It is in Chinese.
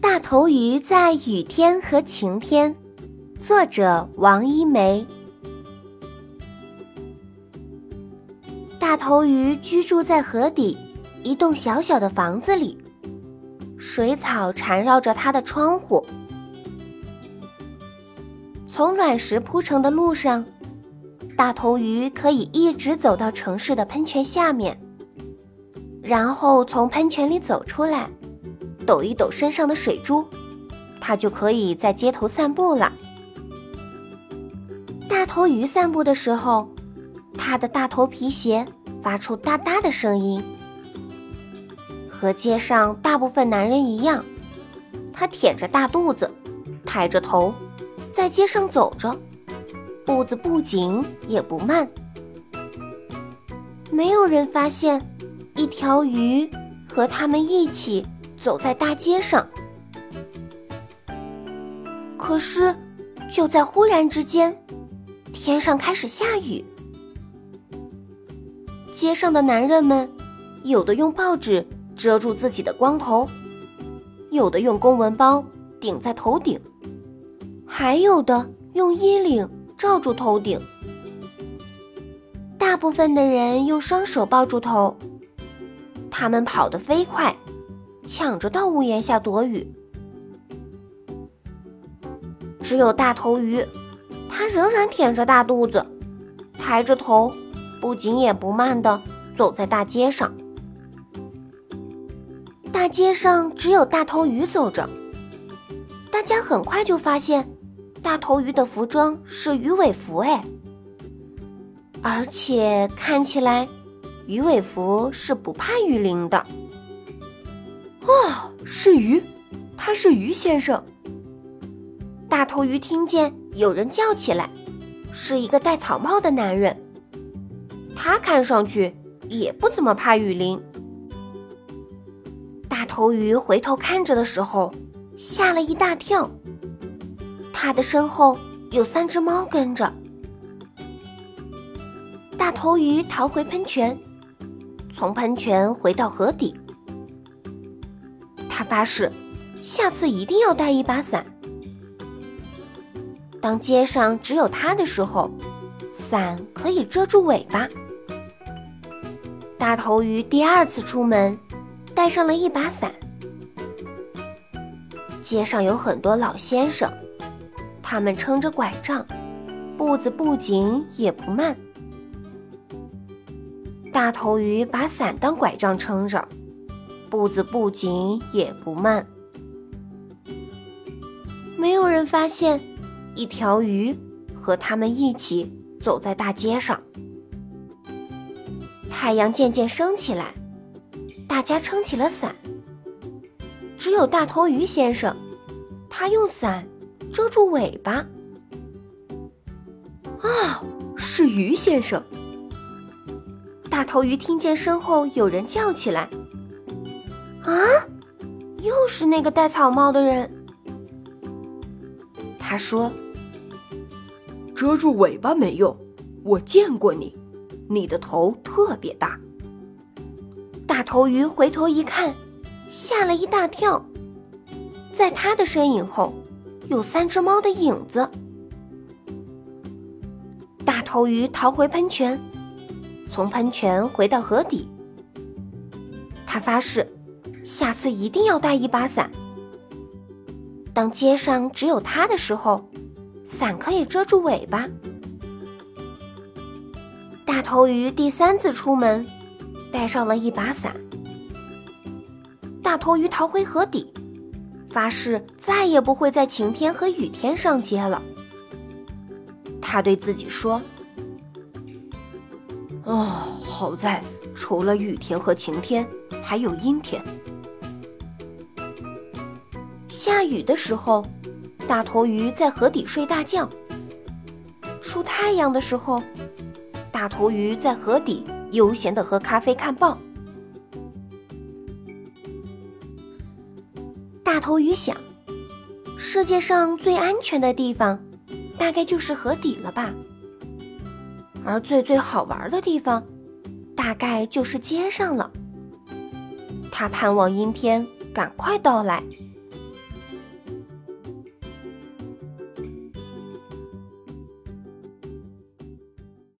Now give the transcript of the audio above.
大头鱼在雨天和晴天，作者王一梅。大头鱼居住在河底一栋小小的房子里，水草缠绕着它的窗户。从卵石铺成的路上，大头鱼可以一直走到城市的喷泉下面，然后从喷泉里走出来。抖一抖身上的水珠，它就可以在街头散步了。大头鱼散步的时候，它的大头皮鞋发出哒哒的声音。和街上大部分男人一样，他腆着大肚子，抬着头，在街上走着，步子不紧也不慢。没有人发现，一条鱼和他们一起。走在大街上，可是就在忽然之间，天上开始下雨。街上的男人们，有的用报纸遮住自己的光头，有的用公文包顶在头顶，还有的用衣领罩住头顶。大部分的人用双手抱住头，他们跑得飞快。抢着到屋檐下躲雨，只有大头鱼，它仍然腆着大肚子，抬着头，不紧也不慢地走在大街上。大街上只有大头鱼走着，大家很快就发现，大头鱼的服装是鱼尾服，哎，而且看起来，鱼尾服是不怕雨淋的。哦，是鱼，他是鱼先生。大头鱼听见有人叫起来，是一个戴草帽的男人。他看上去也不怎么怕雨淋。大头鱼回头看着的时候，吓了一大跳。他的身后有三只猫跟着。大头鱼逃回喷泉，从喷泉回到河底。发誓，下次一定要带一把伞。当街上只有他的时候，伞可以遮住尾巴。大头鱼第二次出门，带上了一把伞。街上有很多老先生，他们撑着拐杖，步子不紧也不慢。大头鱼把伞当拐杖撑着。步子不紧也不慢，没有人发现一条鱼和他们一起走在大街上。太阳渐渐升起来，大家撑起了伞。只有大头鱼先生，他用伞遮住尾巴。啊，是鱼先生！大头鱼听见身后有人叫起来。啊，又是那个戴草帽的人。他说：“遮住尾巴没用，我见过你，你的头特别大。”大头鱼回头一看，吓了一大跳，在他的身影后，有三只猫的影子。大头鱼逃回喷泉，从喷泉回到河底，他发誓。下次一定要带一把伞。当街上只有他的时候，伞可以遮住尾巴。大头鱼第三次出门，带上了一把伞。大头鱼逃回河底，发誓再也不会在晴天和雨天上街了。他对自己说：“哦，好在除了雨天和晴天，还有阴天。”下雨的时候，大头鱼在河底睡大觉。出太阳的时候，大头鱼在河底悠闲的喝咖啡、看报。大头鱼想，世界上最安全的地方，大概就是河底了吧。而最最好玩的地方，大概就是街上了。他盼望阴天赶快到来。